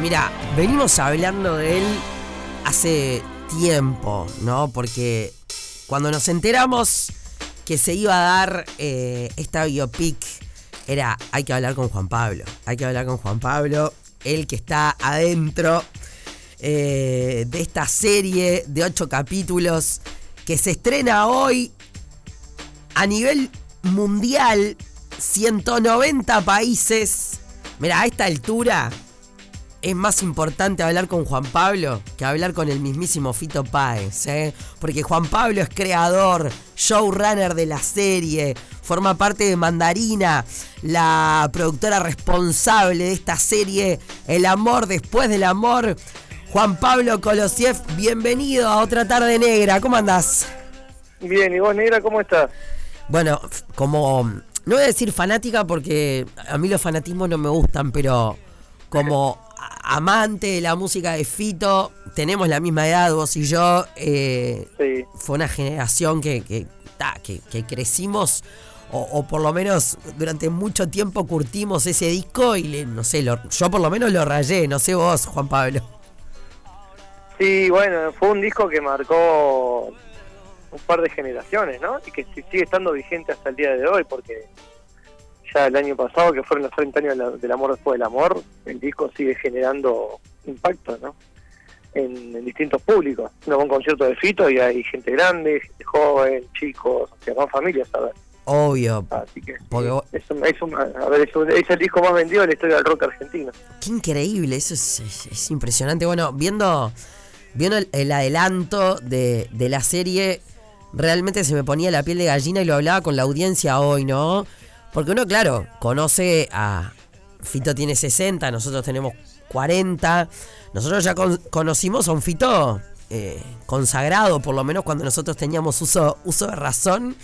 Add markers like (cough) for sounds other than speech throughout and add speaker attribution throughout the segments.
Speaker 1: Mira, venimos hablando de él hace tiempo, ¿no? Porque cuando nos enteramos que se iba a dar eh, esta biopic, era, hay que hablar con Juan Pablo, hay que hablar con Juan Pablo, el que está adentro eh, de esta serie de ocho capítulos que se estrena hoy a nivel mundial, 190 países. Mira, a esta altura es más importante hablar con Juan Pablo que hablar con el mismísimo Fito Páez, ¿eh? porque Juan Pablo es creador, showrunner de la serie, forma parte de Mandarina, la productora responsable de esta serie, El amor después del amor. Juan Pablo Kolosiev, bienvenido a otra tarde negra, ¿cómo andás?
Speaker 2: Bien, y vos negra, ¿cómo estás?
Speaker 1: Bueno, como, no voy a decir fanática porque a mí los fanatismos no me gustan, pero como amante de la música de Fito, tenemos la misma edad, vos y yo. Eh, fue una generación que, que, que, crecimos, o, por lo menos durante mucho tiempo curtimos ese disco y no sé, yo por lo menos lo rayé, no sé vos, Juan Pablo.
Speaker 2: Sí, bueno, fue un disco que marcó un par de generaciones, ¿no? Y que sigue estando vigente hasta el día de hoy, porque el año pasado, que fueron los 30 años del amor después del amor, el disco sigue generando impacto, ¿no? En, distintos públicos. Uno va a un concierto de Fito y hay gente grande, gente joven, chicos, o sea, van familias a ver.
Speaker 1: Obvio.
Speaker 2: Así que es, a ver, es, el disco más vendido de la historia del rock argentino.
Speaker 1: Qué increíble, eso es, impresionante. Bueno, viendo, viendo el, adelanto de, de la serie, realmente se me ponía la piel de gallina y lo hablaba con la audiencia hoy, ¿no? Porque uno, claro, conoce a. Fito tiene 60, nosotros tenemos 40. Nosotros ya conocimos a un Fito eh, consagrado, por lo menos cuando nosotros teníamos uso, uso de razón.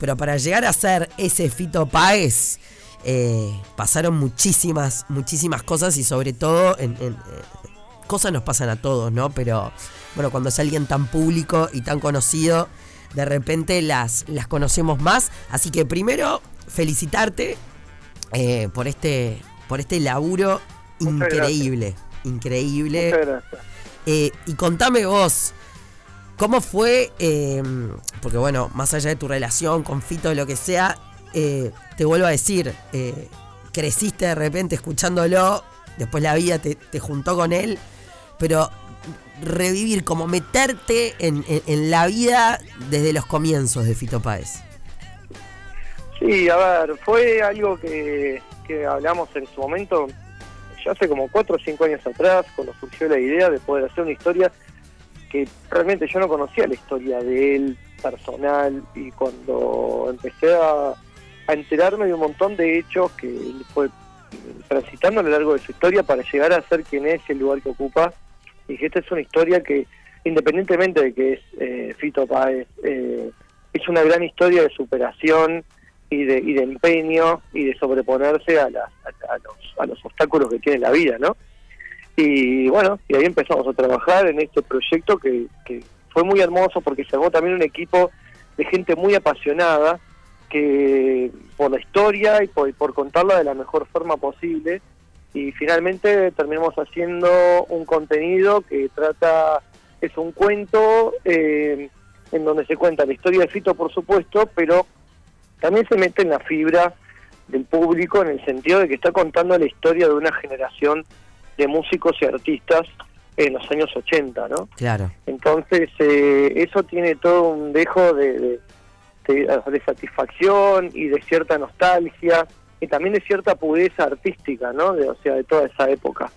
Speaker 1: Pero para llegar a ser ese Fito Páez, eh, pasaron muchísimas, muchísimas cosas y sobre todo eh, cosas nos pasan a todos, ¿no? Pero bueno, cuando es alguien tan público y tan conocido, de repente las, las conocemos más. Así que primero felicitarte eh, por este por este laburo increíble, increíble. Eh, y contame vos, ¿cómo fue? Eh, porque bueno, más allá de tu relación con Fito, lo que sea, te vuelvo a decir, creciste de repente escuchándolo, después la vida te, juntó con él, pero revivir, como meterte en, en la vida desde los comienzos de Fito Páez.
Speaker 2: Sí, a ver, fue algo que, hablamos en su momento, ya hace como cuatro o cinco años atrás, cuando surgió la idea de poder hacer una historia que realmente yo no conocía la historia de él personal y cuando empecé a, enterarme de un montón de hechos que él fue transitando a lo largo de su historia para llegar a ser quien es el lugar que ocupa, y que esta es una historia que, independientemente de que es eh, Fito Páez, eh, es una gran historia de superación, y de, y de empeño y de sobreponerse a, las, a, los, a los obstáculos que tiene la vida, ¿no? Y bueno, y ahí empezamos a trabajar en este proyecto que, que fue muy hermoso porque se armó también un equipo de gente muy apasionada que por la historia y por, por contarla de la mejor forma posible y finalmente terminamos haciendo un contenido que trata, es un cuento eh, en donde se cuenta la historia de Fito por supuesto, pero también se mete en la fibra del público en el sentido de que está contando la historia de una generación de músicos y artistas en los años 80, ¿no?
Speaker 1: Claro.
Speaker 2: Entonces, eh, eso tiene todo un dejo de, de, satisfacción y de cierta nostalgia y también de cierta pureza artística, ¿no? De, o sea, de toda esa época.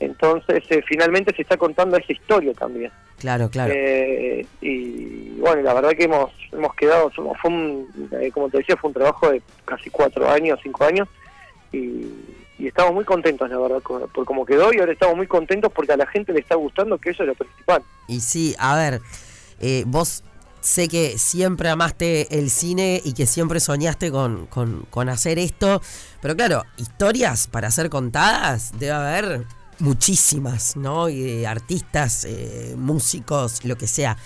Speaker 2: Entonces, eh, finalmente se está contando esa historia también.
Speaker 1: Claro, claro.
Speaker 2: Eh, y bueno, la verdad que hemos hemos quedado, fue eh, como te decía, fue un trabajo de casi cuatro años, cinco años, y, estamos muy contentos, la verdad, por, cómo quedó, y ahora estamos muy contentos porque a la gente le está gustando, que eso es lo principal.
Speaker 1: Y sí, a ver, vos sé que siempre amaste el cine y que siempre soñaste con, con, con hacer esto, pero claro, historias para ser contadas debe haber muchísimas, ¿no? Y artistas, eh, músicos, lo que sea.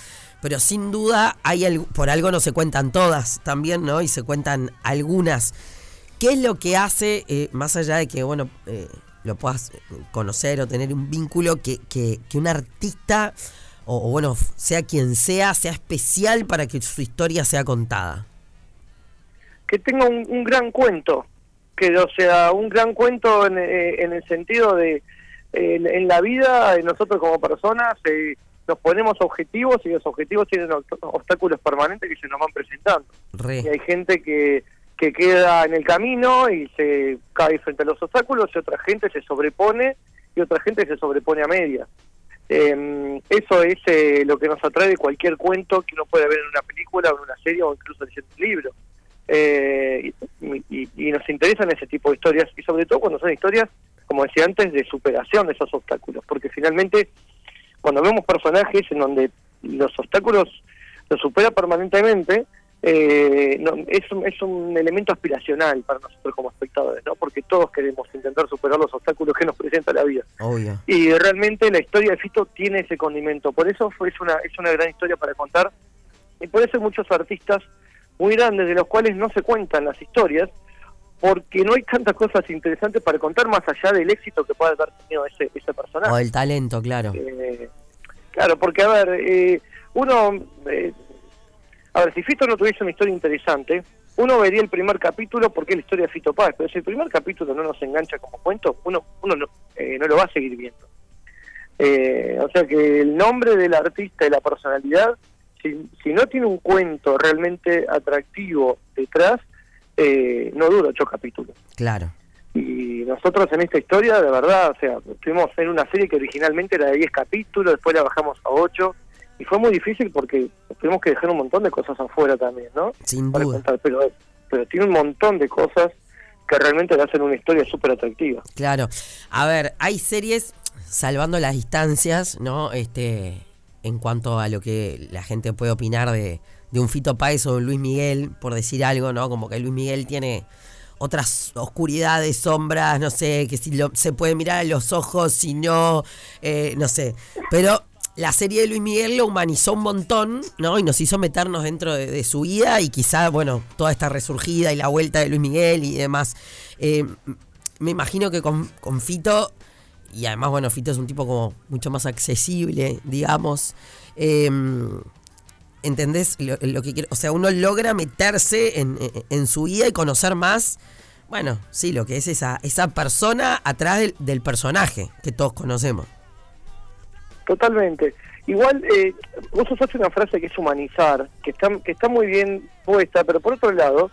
Speaker 1: Pero sin duda, hay por algo no se cuentan todas también, ¿no? Y se cuentan algunas. ¿Qué es lo que hace, eh, más allá de que, bueno, eh, lo puedas conocer o tener un vínculo que, que, que un artista, o, bueno, sea quien sea, sea especial para que su historia sea contada?
Speaker 2: Que tenga un, gran cuento, que o sea, un gran cuento en, eh, en el sentido de, en la vida, nosotros como personas, eh, nos ponemos objetivos y los objetivos tienen obstáculos permanentes que se nos van presentando. Y hay gente que, que queda en el camino y se cae frente a los obstáculos y otra gente se sobrepone y otra gente se sobrepone a media. Eh, eso es eh, lo que nos atrae de cualquier cuento que uno puede ver en una película o en una serie o incluso en un libro. Eh, y, y, nos interesan ese tipo de historias y sobre todo cuando son historias, como decía antes, de superación de esos obstáculos, porque finalmente cuando vemos personajes en donde los obstáculos los supera permanentemente, eh, es, un, es un elemento aspiracional para nosotros como espectadores, ¿no? Porque todos queremos intentar superar los obstáculos que nos presenta la vida. Y realmente la historia de Fito tiene ese condimento, por eso fue, es, una, es una gran historia para contar, y por eso hay muchos artistas muy grandes de los cuales no se cuentan las historias, porque no hay tantas cosas interesantes para contar más allá del éxito que pueda haber tenido ese, ese personaje.
Speaker 1: O el talento, claro.
Speaker 2: Eh, claro, porque a ver, eh, uno, eh, a ver, si Fito no tuviese una historia interesante, uno vería el primer capítulo porque es la historia de Fito Páez, pero si el primer capítulo no nos engancha como cuento, uno, uno no, no lo va a seguir viendo. o sea que el nombre del artista y la personalidad, si, si no tiene un cuento realmente atractivo detrás, eh, no dura ocho capítulos.
Speaker 1: Claro.
Speaker 2: Y nosotros en esta historia, de verdad, o sea, estuvimos en una serie que originalmente era de 10 capítulos, después la bajamos a 8, y fue muy difícil porque tuvimos que dejar un montón de cosas afuera también, ¿no?
Speaker 1: Sin duda.
Speaker 2: pero, pero tiene un montón de cosas que realmente le hacen una historia súper atractiva.
Speaker 1: Claro. A ver, hay series, salvando las distancias, ¿no? Este, en cuanto a lo que la gente puede opinar de, de un Fito Páez o un Luis Miguel, por decir algo, ¿no? Como que Luis Miguel tiene otras oscuridades, sombras, no sé, que si se puede mirar a los ojos, si no, eh, no sé. Pero la serie de Luis Miguel lo humanizó un montón, ¿no? Y nos hizo meternos dentro de, su vida y quizá, bueno, toda esta resurgida y la vuelta de Luis Miguel y demás. Eh, me imagino que con, con, Fito, y además, bueno, Fito es un tipo como mucho más accesible, digamos. Eh, ¿Entendés lo, que quiero? O sea, uno logra meterse en, su vida y conocer más, bueno, sí, lo que es esa, esa persona atrás del, personaje que todos conocemos.
Speaker 2: Totalmente. Igual, eh, vos usaste una frase que es humanizar, que está, que está muy bien puesta, pero por otro lado,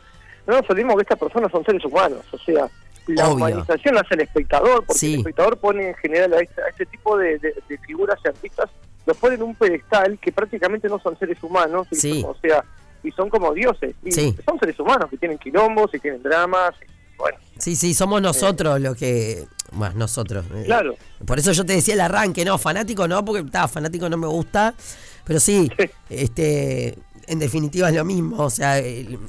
Speaker 2: no nos olvidemos que estas personas son seres humanos, o sea, la humanización la hace el espectador, porque el espectador pone en general a este, este tipo de, de figuras y artistas los ponen en un pedestal que prácticamente no son seres humanos, y o sea, y son como dioses. Y Son seres humanos que tienen quilombos y tienen dramas. bueno.
Speaker 1: Sí, sí, somos nosotros los que. Bueno, nosotros.
Speaker 2: Eh, claro.
Speaker 1: por eso yo te decía el arranque, no, fanático no, porque está, fanático no me gusta. Pero sí, este en definitiva es lo mismo. O sea,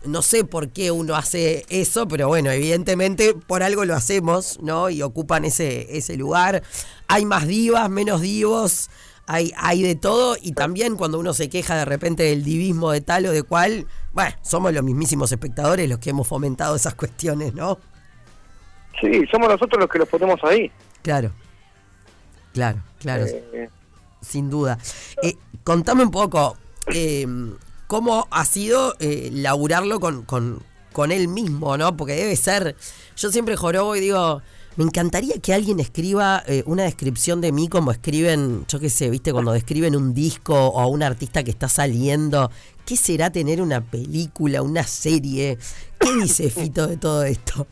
Speaker 1: no sé por qué uno hace eso, pero bueno, evidentemente por algo lo hacemos, ¿no? Y ocupan ese, ese lugar. Hay más divas, menos divos hay, hay de todo y también cuando uno se queja de repente del divismo de tal o de cual, bueno, somos los mismísimos espectadores los que hemos fomentado esas cuestiones, ¿no?
Speaker 2: Sí, somos nosotros los que los ponemos ahí.
Speaker 1: Claro, claro, claro, eh, sin duda. Eh, contame un poco, eh, ¿cómo ha sido eh, laburarlo con, con, con él mismo, no? Porque debe ser, yo siempre jorobo y digo me encantaría que alguien escriba eh, una descripción de mí como escriben, yo qué sé, viste, cuando describen un disco o a un artista que está saliendo. ¿Qué será tener una película, una serie? ¿Qué dice (laughs) Fito de todo esto?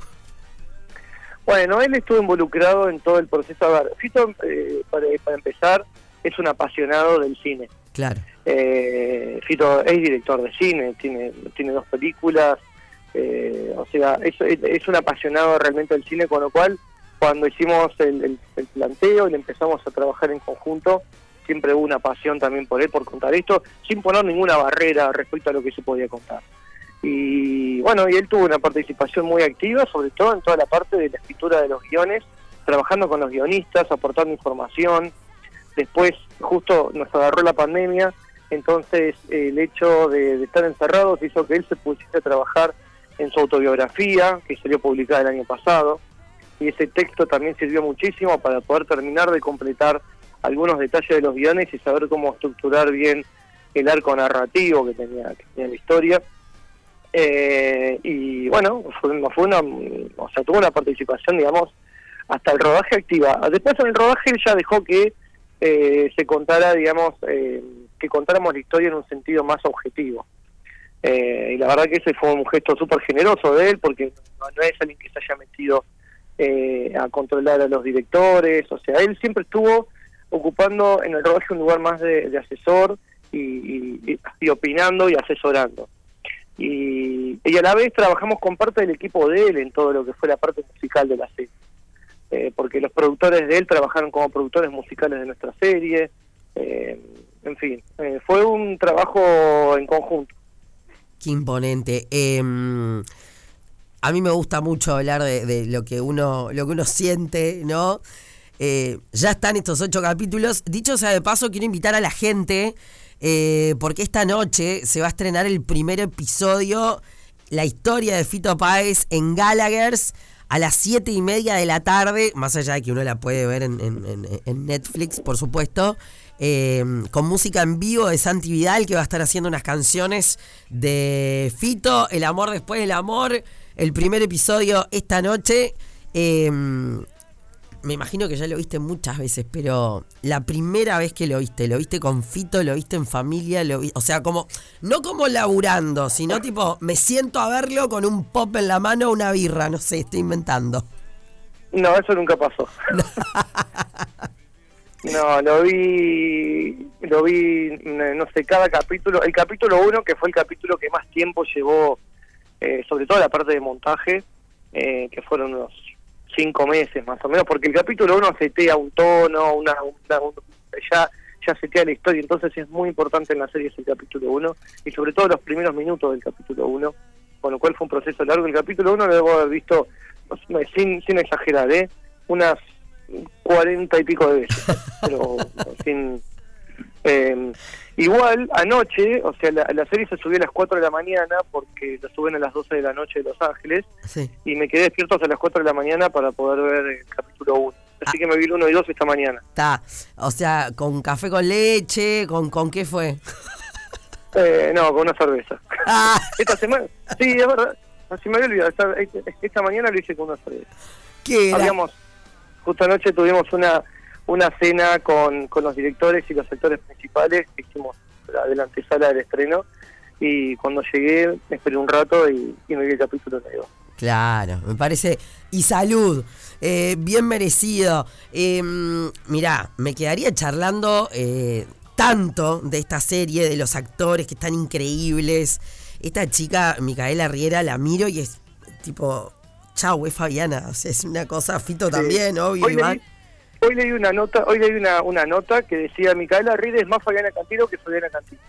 Speaker 2: Bueno, él estuvo involucrado en todo el proceso. A ver, Fito, eh, para, empezar, es un apasionado del cine.
Speaker 1: Claro.
Speaker 2: Eh, Fito es director de cine, tiene, tiene dos películas. o sea, es, es un apasionado realmente del cine, con lo cual cuando hicimos el, planteo y empezamos a trabajar en conjunto, siempre hubo una pasión también por él, por contar esto, sin poner ninguna barrera respecto a lo que se podía contar. Y bueno, y él tuvo una participación muy activa, sobre todo en toda la parte de la escritura de los guiones, trabajando con los guionistas, aportando información. Después, justo nos agarró la pandemia, entonces el hecho de, estar encerrados hizo que él se pusiese a trabajar en su autobiografía, que salió publicada el año pasado y ese texto también sirvió muchísimo para poder terminar de completar algunos detalles de los guiones y saber cómo estructurar bien el arco narrativo que tenía, que la historia. Eh, y bueno, fue, fue una, o sea, tuvo una participación, digamos, hasta el rodaje activa. Después en el rodaje él ya dejó que eh, se contara, digamos, eh, que contáramos la historia en un sentido más objetivo. y la verdad que ese fue un gesto súper generoso de él, porque no, es alguien que se haya metido a controlar a los directores, o sea, él siempre estuvo ocupando en el rodaje un lugar más de, asesor y, opinando y asesorando. Y, a la vez trabajamos con parte del equipo de él en todo lo que fue la parte musical de la serie. Eh, porque los productores de él trabajaron como productores musicales de nuestra serie. Eh, en fin, eh, fue un trabajo en conjunto.
Speaker 1: Qué imponente. Em, a mí me gusta mucho hablar de, de, lo que uno lo que uno siente, ¿no? Eh, ya están estos ocho capítulos. Dicho sea de paso, quiero invitar a la gente, eh, porque esta noche se va a estrenar el primer episodio, la historia de Fito Páez en Gallagher's a las siete y media de la tarde, más allá de que uno la puede ver en, Netflix, por supuesto. Eh, con música en vivo de Santi Vidal, que va a estar haciendo unas canciones de Fito, El amor después del amor, el primer episodio esta noche me imagino que ya lo viste muchas veces, pero la primera vez que lo viste, lo viste con Fito, lo viste en familia, lo o sea, como, no como laburando, sino tipo, me siento a verlo con un pop en la mano, una birra, no sé, estoy inventando.
Speaker 2: No, eso nunca pasó. (laughs) no, lo vi, lo vi, no sé, cada capítulo, el capítulo uno, que fue el capítulo que más tiempo llevó, eh, sobre todo la parte de montaje, eh, que fueron unos cinco meses más o menos, porque el capítulo 1 setea un tono, una, ya, ya setea la historia, entonces es muy importante en la serie ese capítulo 1 y sobre todo los primeros minutos del capítulo 1, con lo cual fue un proceso largo. El capítulo 1 lo debo haber visto, sin, sin exagerar, ¿eh? unas cuarenta y pico de veces, (laughs) pero sin... Eh, Igual, anoche, o sea, la, serie se subió a las 4 de la mañana porque la suben a las 12 de la noche de Los Ángeles y me quedé despierto hasta las 4 de la mañana para poder ver el capítulo 1. Así que me vi el 1 y 2 esta mañana.
Speaker 1: Está, o sea, con café con leche, ¿con, con qué fue?
Speaker 2: Eh, no, con una cerveza. Ah. (laughs) esta semana, sí, es verdad, así me había olvidado, esta, esta, mañana lo hice con una cerveza. ¿Qué Habíamos, justo anoche tuvimos una una cena con, con los directores y los actores principales, hicimos la sala del estreno, y cuando llegué me esperé un rato y, me vi el capítulo nuevo.
Speaker 1: Claro, me parece. Y salud, eh, bien merecido. Eh, mirá, me quedaría charlando eh, tanto de esta serie, de los actores que están increíbles. Esta chica, Micaela Riera, la miro y es tipo, chau, es Fabiana. Es una cosa, Fito también, obvio, Iván.
Speaker 2: Hoy leí una nota, hoy leí una, una nota que decía Micaela Ride es más Fabiana Cantilo que Fabiana Cantilo.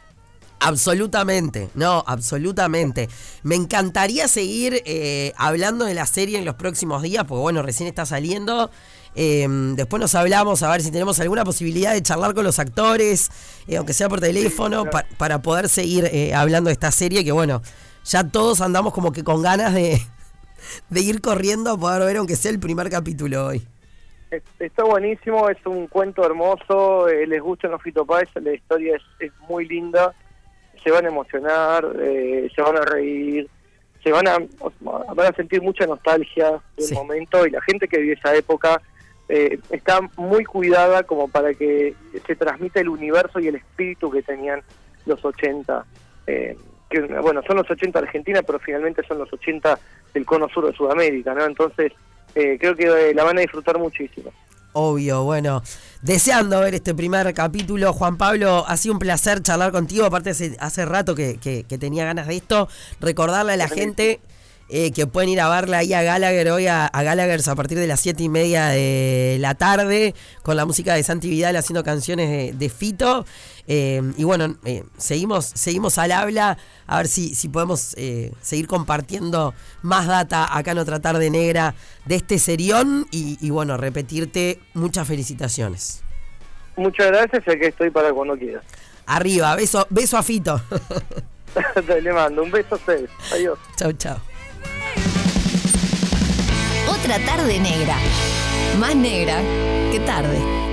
Speaker 1: Absolutamente, no, absolutamente. Me encantaría seguir eh, hablando de la serie en los próximos días, porque bueno, recién está saliendo. Em, después nos hablamos a ver si tenemos alguna posibilidad de charlar con los actores, eh, aunque sea por teléfono, para poder seguir eh, hablando de esta serie, que bueno, ya todos andamos como que con ganas de, de ir corriendo a poder ver aunque sea el primer capítulo hoy.
Speaker 2: Está buenísimo, es un cuento hermoso, eh, les gusta los fitopáez, la historia es, muy linda, se van a emocionar, eh, se van a reír, se van a, van a sentir mucha nostalgia del momento y la gente que vive esa época eh, está muy cuidada como para que se transmita el universo y el espíritu que tenían los 80. Que, bueno, son los 80 de Argentina, pero finalmente son los 80 del cono sur de Sudamérica, ¿no? Entonces eh, creo que eh, la van a disfrutar muchísimo.
Speaker 1: Obvio, bueno, deseando ver este primer capítulo. Juan Pablo, ha sido un placer charlar contigo. Aparte, hace, hace rato que, que, tenía ganas de esto. Recordarle a la gente eh, que pueden ir a verla ahí a Gallagher hoy a, a Gallagher a partir de las 7 y media de la tarde con la música de Santi Vidal haciendo canciones de, Fito. Eh, y bueno, eh, seguimos, seguimos al habla a ver si, si podemos seguir compartiendo más data acá en otra tarde negra de este serión y, y bueno, repetirte muchas felicitaciones.
Speaker 2: Muchas gracias, que estoy para cuando quieras.
Speaker 1: Arriba, beso, beso a Fito. (laughs)
Speaker 2: Le mando un beso a ustedes. Adiós.
Speaker 1: Chau, chau.
Speaker 3: Otra tarde negra. Más negra que tarde.